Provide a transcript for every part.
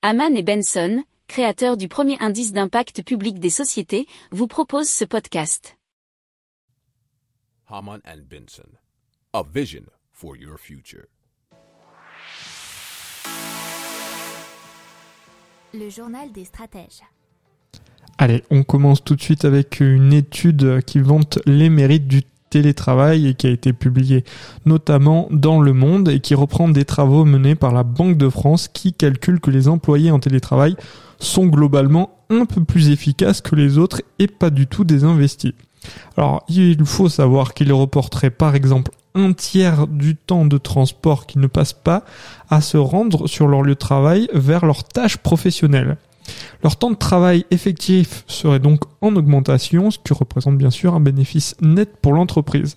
Haman et Benson, créateurs du premier indice d'impact public des sociétés, vous proposent ce podcast. Haman and Benson, a vision for your future. Le journal des stratèges. Allez, on commence tout de suite avec une étude qui vante les mérites du télétravail et qui a été publiée notamment dans Le Monde et qui reprend des travaux menés par la Banque de France qui calcule que les employés en télétravail sont globalement un peu plus efficaces que les autres et pas du tout désinvestis. Alors, il faut savoir qu'ils reporteraient par exemple un tiers du temps de transport qui ne passe pas à se rendre sur leur lieu de travail vers leurs tâches professionnelles. Leur temps de travail effectif serait donc en augmentation, ce qui représente bien sûr un bénéfice net pour l'entreprise.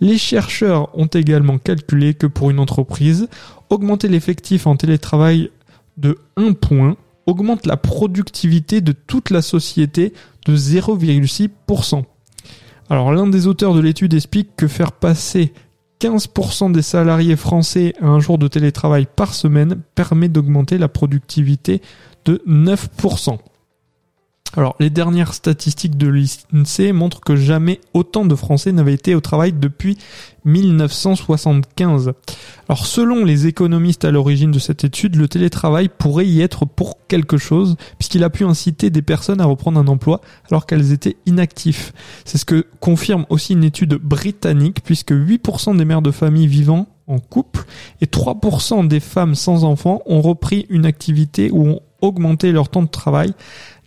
Les chercheurs ont également calculé que pour une entreprise, augmenter l'effectif en télétravail de 1 point augmente la productivité de toute la société de 0,6%. Alors l'un des auteurs de l'étude explique que faire passer 15% des salariés français à un jour de télétravail par semaine permet d'augmenter la productivité de 9%. Alors, les dernières statistiques de l'INSEE montrent que jamais autant de Français n'avaient été au travail depuis 1975. Alors, selon les économistes à l'origine de cette étude, le télétravail pourrait y être pour quelque chose, puisqu'il a pu inciter des personnes à reprendre un emploi alors qu'elles étaient inactifs. C'est ce que confirme aussi une étude britannique, puisque 8% des mères de famille vivant en couple et 3% des femmes sans enfants ont repris une activité ou ont augmenté leur temps de travail